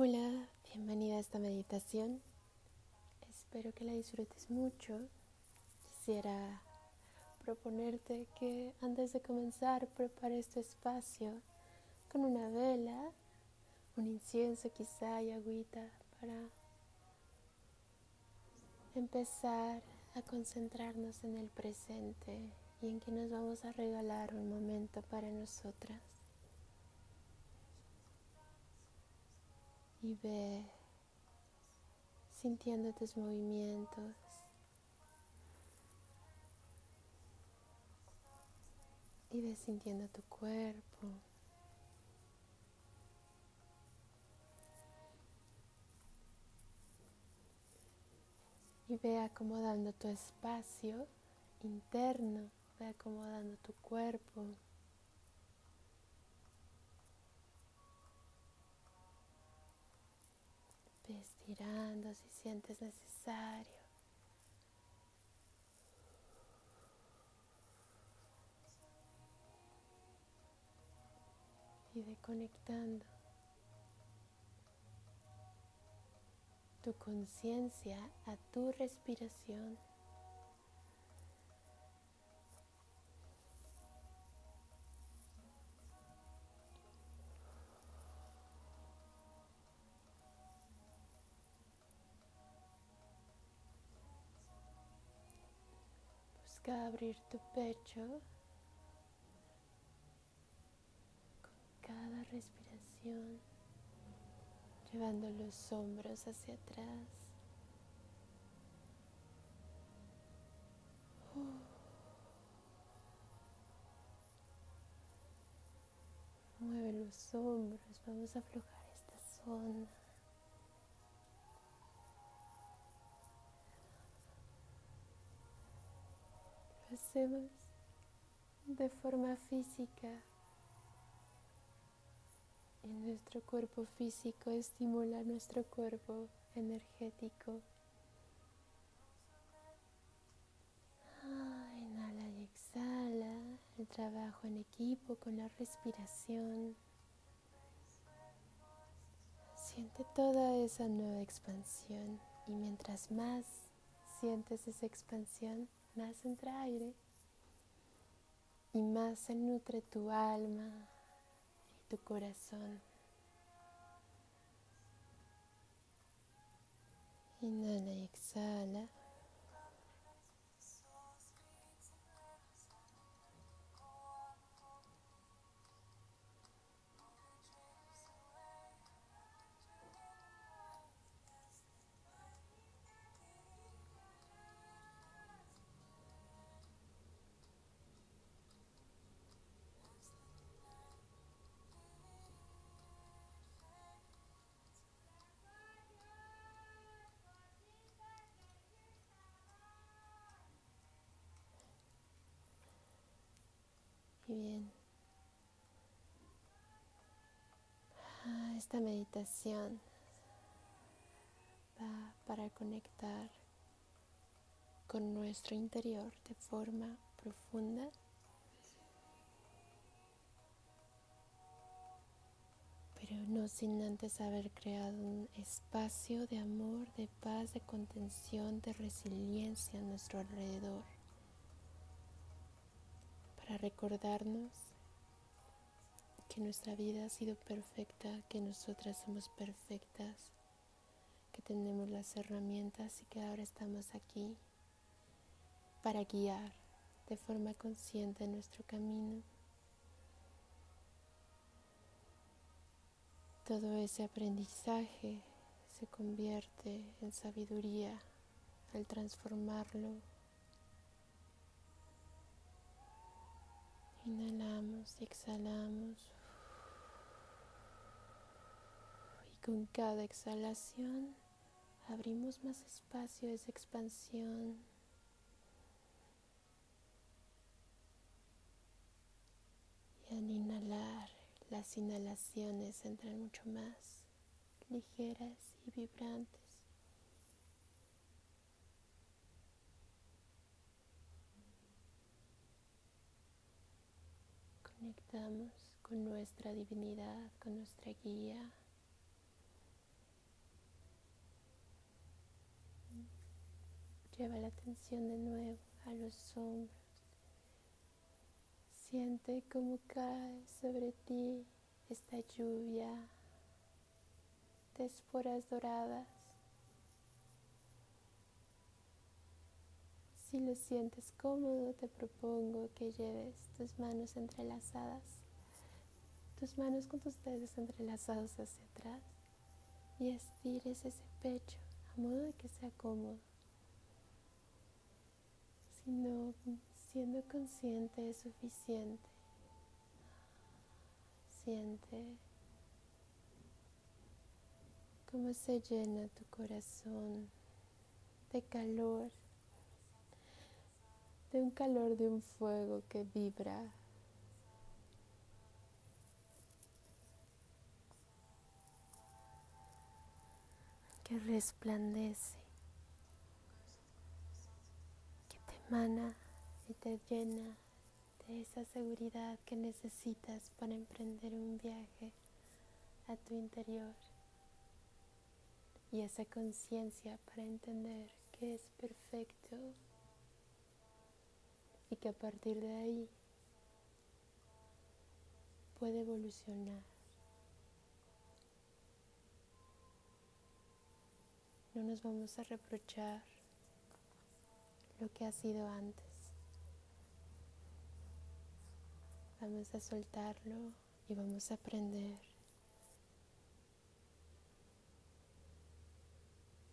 Hola, bienvenida a esta meditación. Espero que la disfrutes mucho. Quisiera proponerte que antes de comenzar prepares tu espacio con una vela, un incienso quizá y agüita para empezar a concentrarnos en el presente y en que nos vamos a regalar un momento para nosotras. Y ve sintiendo tus movimientos. Y ve sintiendo tu cuerpo. Y ve acomodando tu espacio interno, ve acomodando tu cuerpo. Estirando si sientes necesario. Y ve conectando. tu conciencia a tu respiración. Busca abrir tu pecho con cada respiración llevando los hombros hacia atrás. Mueve los hombros, vamos a aflojar esta zona. Lo hacemos de forma física nuestro cuerpo físico estimula nuestro cuerpo energético. Ah, inhala y exhala el trabajo en equipo con la respiración. Siente toda esa nueva expansión y mientras más sientes esa expansión, más entra aire y más se nutre tu alma, tu corazón. Inhala y exhala. Bien. Ah, esta meditación va para conectar con nuestro interior de forma profunda. Pero no sin antes haber creado un espacio de amor, de paz, de contención, de resiliencia a nuestro alrededor para recordarnos que nuestra vida ha sido perfecta, que nosotras somos perfectas, que tenemos las herramientas y que ahora estamos aquí para guiar de forma consciente nuestro camino. Todo ese aprendizaje se convierte en sabiduría al transformarlo Inhalamos y exhalamos. Y con cada exhalación abrimos más espacio, esa expansión. Y al inhalar, las inhalaciones entran mucho más ligeras y vibrantes. conectamos con nuestra divinidad, con nuestra guía. Lleva la atención de nuevo a los hombros. Siente cómo cae sobre ti esta lluvia de esporas doradas. Si lo sientes cómodo, te propongo que lleves tus manos entrelazadas, tus manos con tus dedos entrelazados hacia atrás y estires ese pecho a modo de que sea cómodo. Sino siendo consciente es suficiente. Siente cómo se llena tu corazón de calor de un calor de un fuego que vibra. que resplandece, que te emana y te llena de esa seguridad que necesitas para emprender un viaje a tu interior y esa conciencia para entender que es perfecto y que a partir de ahí puede evolucionar. No nos vamos a reprochar lo que ha sido antes. Vamos a soltarlo y vamos a aprender.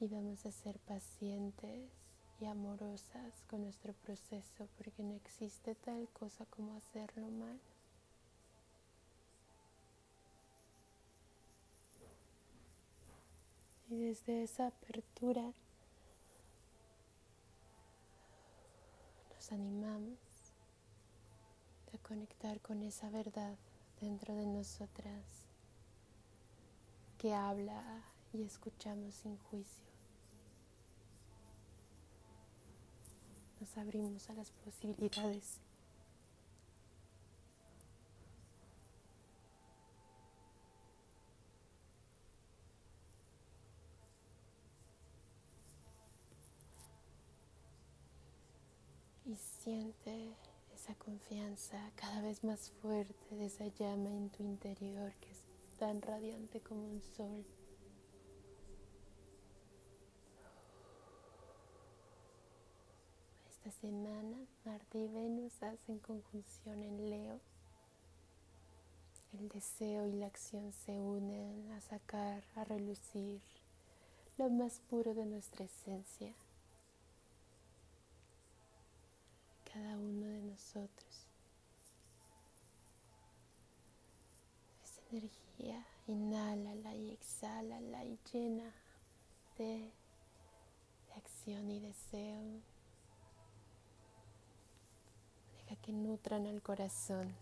Y vamos a ser pacientes y amorosas con nuestro proceso porque no existe tal cosa como hacerlo mal. Y desde esa apertura nos animamos a conectar con esa verdad dentro de nosotras que habla y escuchamos sin juicio. Abrimos a las posibilidades. Y siente esa confianza cada vez más fuerte de esa llama en tu interior que es tan radiante como un sol. Semana Marte y Venus hacen conjunción en Leo. El deseo y la acción se unen a sacar, a relucir lo más puro de nuestra esencia. Cada uno de nosotros. Esa energía, inhálala y exhálala y llena de acción y deseo que nutran al corazón.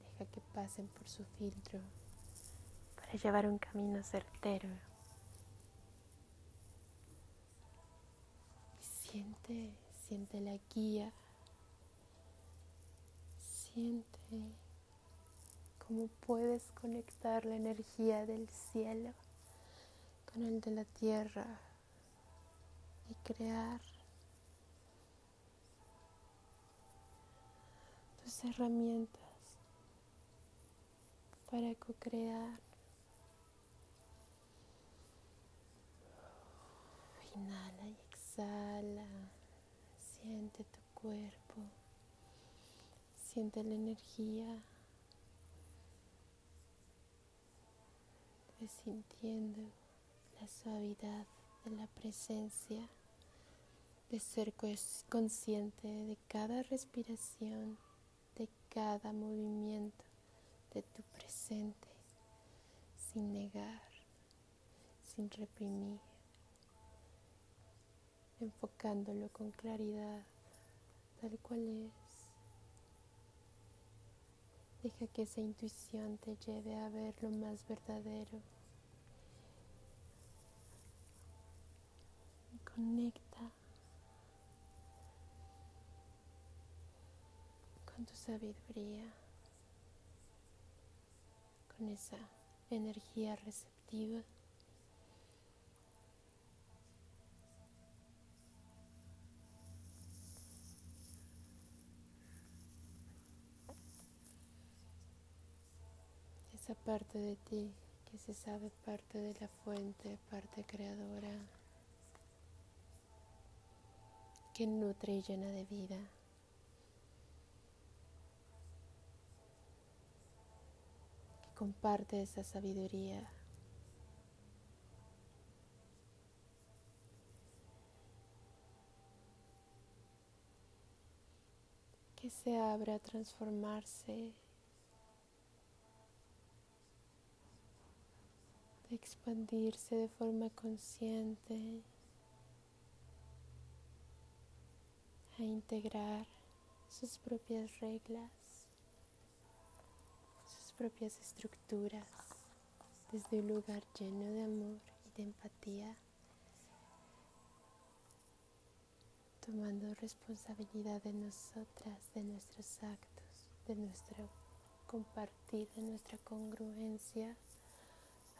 Deja que pasen por su filtro para llevar un camino certero. siente, siente la guía. Siente cómo puedes conectar la energía del cielo con el de la tierra y crear herramientas para co-crear. Inhala y exhala. Siente tu cuerpo. Siente la energía. sintiendo la suavidad de la presencia, de ser consciente de cada respiración cada movimiento de tu presente, sin negar, sin reprimir, enfocándolo con claridad, tal cual es. Deja que esa intuición te lleve a ver lo más verdadero. Conecta con tu sabiduría, con esa energía receptiva. Esa parte de ti que se sabe parte de la fuente, parte creadora, que nutre y llena de vida. Comparte esa sabiduría. Que se abra a transformarse, de expandirse de forma consciente, a integrar sus propias reglas, propias estructuras, desde un lugar lleno de amor y de empatía. tomando responsabilidad de nosotras, de nuestros actos, de nuestro compartir, de nuestra congruencia,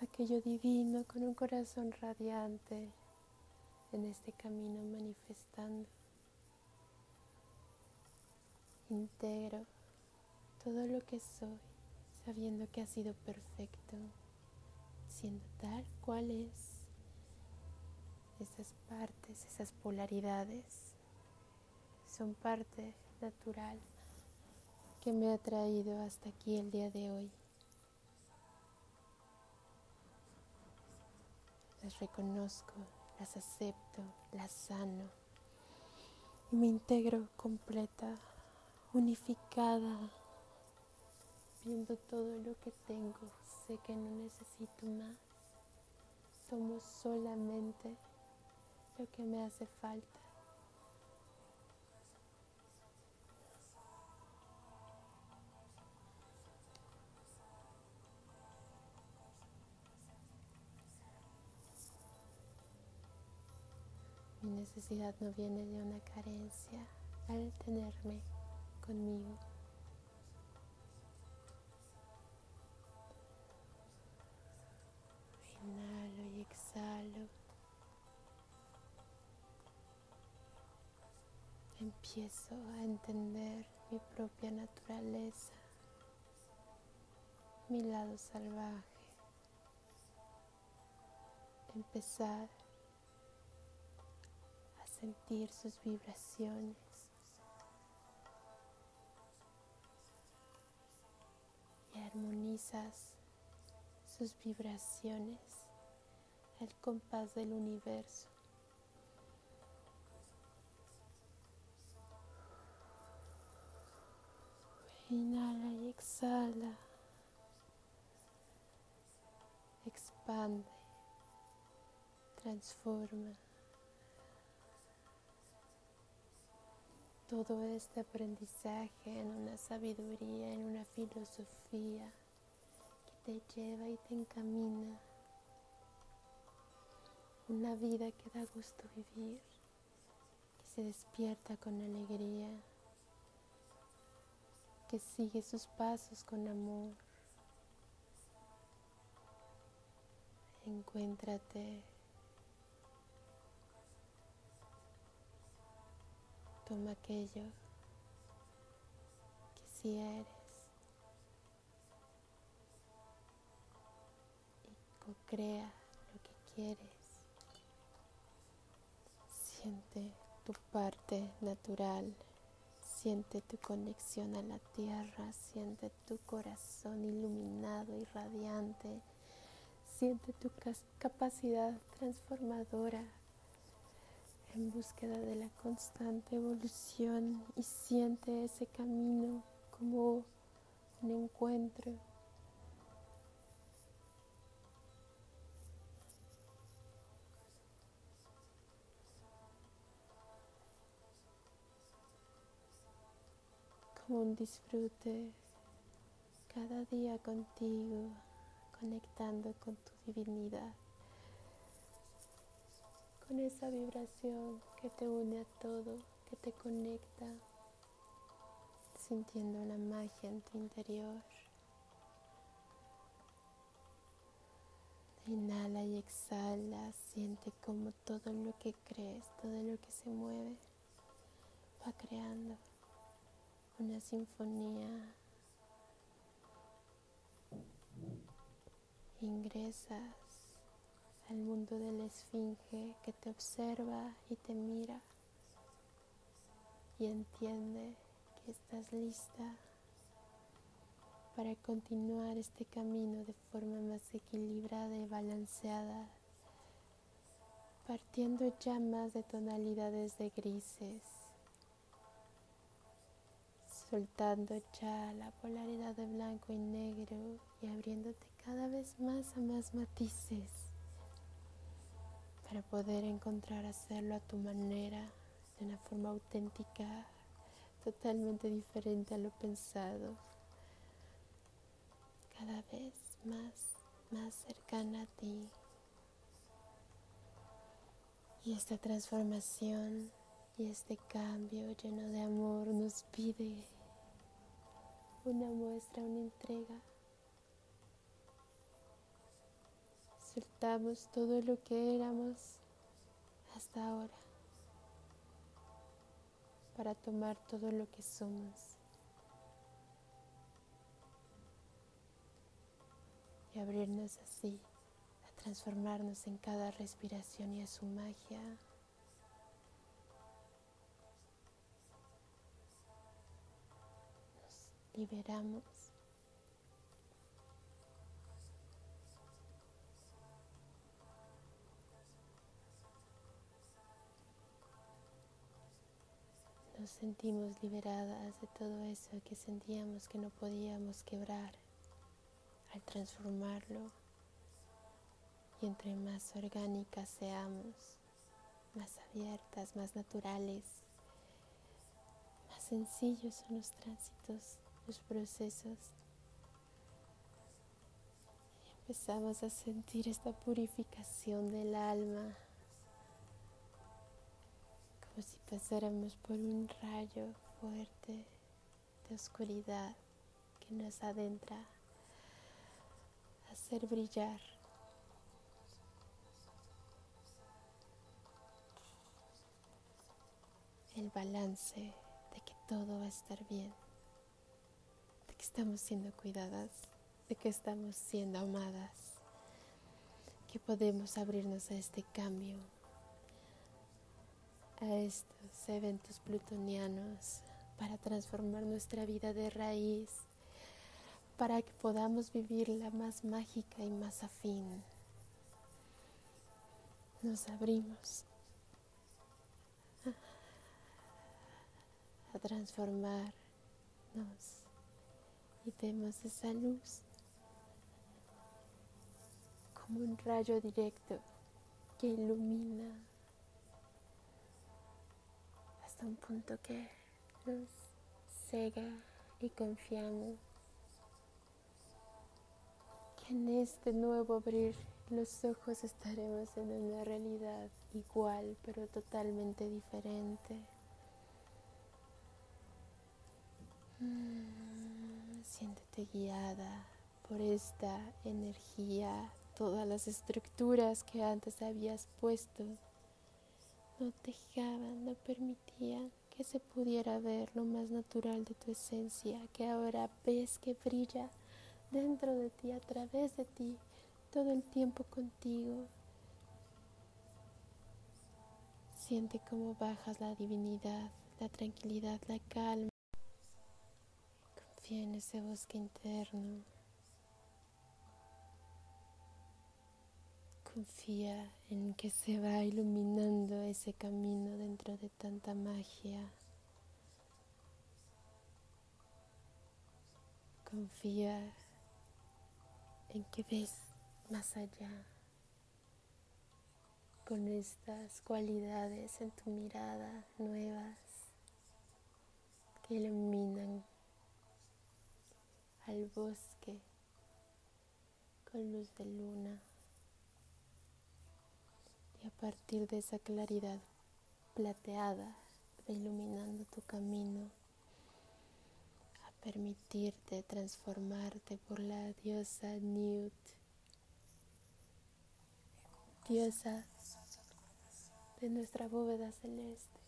aquello divino con un corazón radiante en este camino manifestando. Integro todo lo que soy, sabiendo que ha sido perfecto, siendo tal cual es, esas partes, esas polaridades son parte natural que me ha traído hasta aquí el día de hoy. Las reconozco, las acepto, las sano y me integro completa, unificada, viendo todo lo que tengo. Sé que no necesito más. Somos solamente lo que me hace falta. Mi necesidad no viene de una carencia al tenerme conmigo. Empiezo a entender mi propia naturaleza, mi lado salvaje. Empezar sentir sus vibraciones. Y armonizas sus vibraciones al compás del universo. Inhala y exhala. Expande. Transforma. todo este aprendizaje en una sabiduría, en una filosofía que te lleva y te encamina. Una vida que da gusto vivir, que se despierta con alegría, que sigue sus pasos con amor. Encuéntrate Toma aquello que sí eres y co-crea lo que quieres. Siente tu parte natural, siente tu conexión a la tierra, siente tu corazón iluminado y radiante, siente tu capacidad transformadora en búsqueda de la constante evolución y siente ese camino como un encuentro. Como un disfrute cada día contigo, conectando con tu divinidad con esa vibración que te une a todo, que te conecta, sintiendo una magia en tu interior. Inhala y exhala, siente como todo lo que crees, todo lo que se mueve, va creando una sinfonía. Ingresas al mundo de la esfinge que te observa y te mira y entiende que estás lista para continuar este camino de forma más equilibrada y balanceada, partiendo ya más de tonalidades de grises, soltando ya la polaridad de blanco y negro y abriéndote cada vez más a más matices para poder encontrar hacerlo a tu manera, de una forma auténtica, totalmente diferente a lo pensado cada vez más, más cercana a ti. Y esta transformación y este cambio lleno de amor nos pide una muestra, una entrega. Soltamos todo lo que éramos hasta ahora para tomar todo lo que somos. y abrirnos así, a transformarnos en cada respiración y a su magia. Liberamos. Nos sentimos liberadas de todo eso que sentíamos que no podíamos quebrar al transformarlo y entre más orgánicas seamos, más abiertas, más naturales, más sencillos son los tránsitos, los procesos. Y empezamos a sentir esta purificación del alma, como si pasáramos por un rayo fuerte de oscuridad que nos adentra hacer brillar. El balance de que todo va a estar bien, estamos siendo cuidadas, de que estamos siendo amadas, que podemos abrirnos a este cambio, a estos eventos plutonianos para transformar nuestra vida de raíz para que podamos vivirla más mágica y más afín. Nos abrimos a transformarnos y vemos esa luz como un rayo directo que ilumina hasta un punto que nos cega y confiamos en este nuevo abrir los ojos estaremos en una realidad igual pero totalmente diferente. Mm, guiada por esta energía, todas las estructuras que antes habías puesto no dejaban, no permitían que se pudiera ver lo más natural de tu esencia, que ahora ves que brilla dentro de ti, a través de ti, todo el tiempo contigo. Siente cómo bajas la divinidad, la tranquilidad, la calma. Confía en ese bosque interno. Confía en que se va iluminando ese camino dentro de tanta magia. Confía en que ves más allá con estas cualidades en tu mirada nuevas que iluminan al bosque con luz de luna. Y a partir de esa claridad plateada iluminando tu camino permitirte transformarte por la diosa Newt, diosa de nuestra bóveda celeste.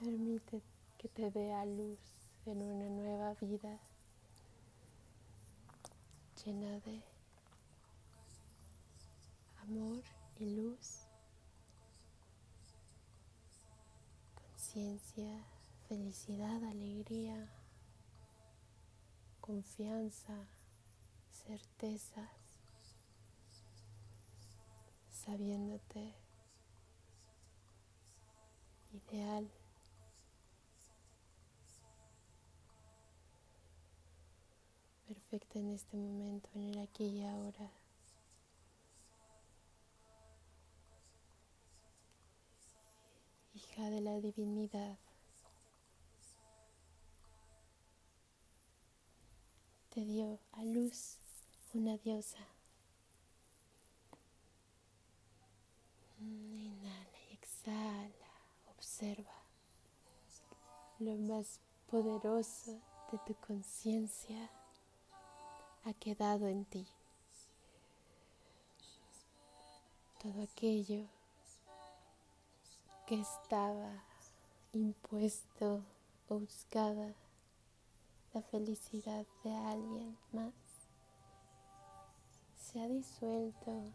Permite que te dé a luz en una nueva vida llena de amor y luz, conciencia, felicidad, alegría, confianza, certezas, sabiéndote ideal. En este momento, en el aquí y ahora. Hija de la divinidad. Te dio a luz una diosa. Inhala y exhala. Observa lo más poderoso de tu conciencia ha quedado en ti. Todo aquello que estaba impuesto o buscaba la felicidad de alguien más se ha disuelto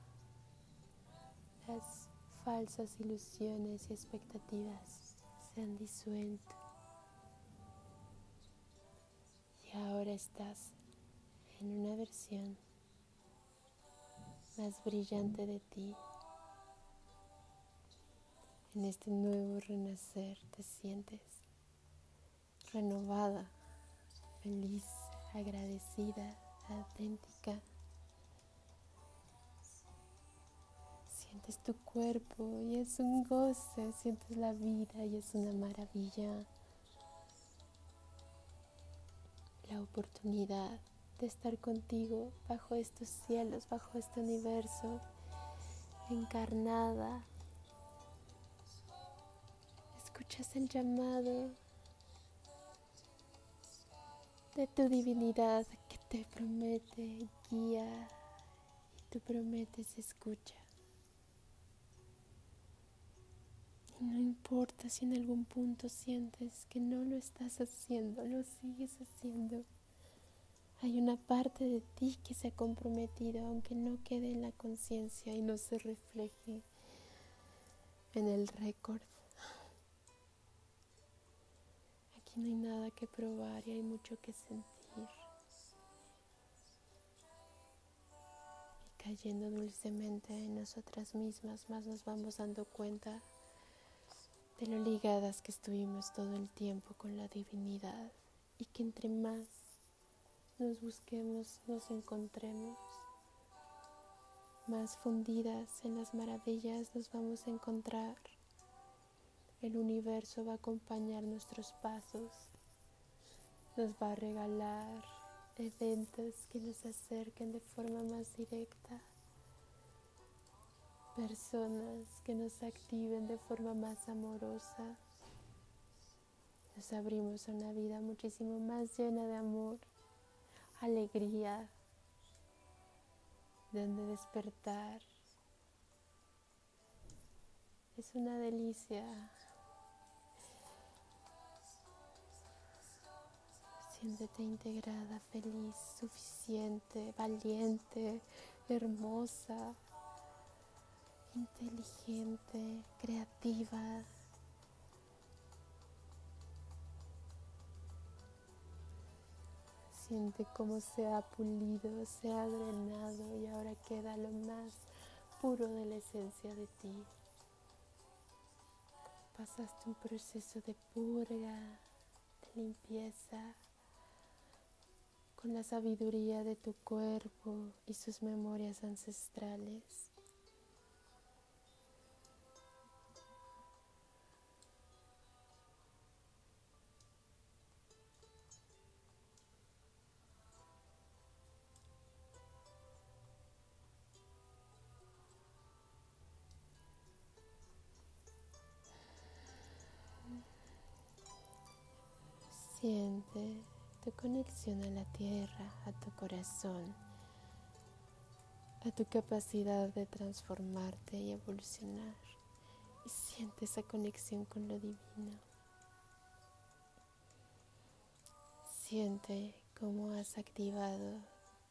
las falsas ilusiones y expectativas se han disuelto y ahora estás en una versión más brillante de ti. En este nuevo renacer te sientes renovada, feliz, agradecida, auténtica. Sientes tu cuerpo y es un goce, sientes la vida y es una maravilla. La oportunidad de estar contigo bajo estos cielos, bajo este universo, encarnada. Escuchas el llamado de tu divinidad que te promete, guía y tú prometes escucha. no importa si en algún punto sientes que no lo estás haciendo, lo sigues haciendo. Hay una parte de ti que se ha comprometido, aunque no quede en la conciencia y no se refleje en el récord. Aquí no hay nada que probar y hay mucho que sentir. Y cayendo dulcemente en nosotras mismas, más nos vamos dando cuenta de lo ligadas que estuvimos todo el tiempo con la divinidad y que entre más nos busquemos, nos encontremos, más fundidas en las maravillas nos vamos a encontrar. El universo va a acompañar nuestros pasos, nos va a regalar eventos que nos acerquen de forma más directa personas que nos activen de forma más amorosa. Nos abrimos a una vida muchísimo más llena de amor, alegría, donde despertar. Es una delicia. Siéntete integrada, feliz, suficiente, valiente, hermosa, inteligente, creativa. Siente cómo se ha pulido, se ha drenado y ahora queda lo más puro de la esencia de ti. Pasaste un proceso de purga, de limpieza, con la sabiduría de tu cuerpo y sus memorias ancestrales. Siente tu conexión a la tierra, a tu corazón, a tu capacidad de transformarte y evolucionar. Y siente esa conexión con lo divino. Siente cómo has activado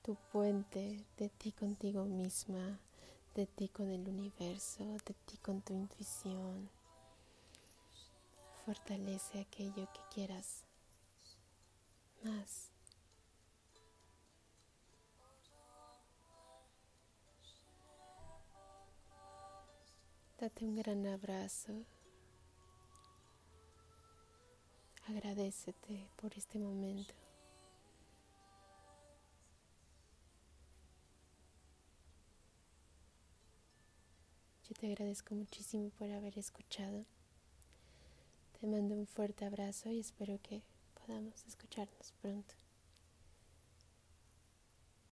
tu puente de ti contigo misma, de ti con el universo, de ti con tu intuición. Fortalece aquello que quieras más. Date un gran abrazo. Agradecete por este momento. Yo te agradezco muchísimo por haber escuchado. Te mando un fuerte abrazo y espero que podamos escucharnos pronto.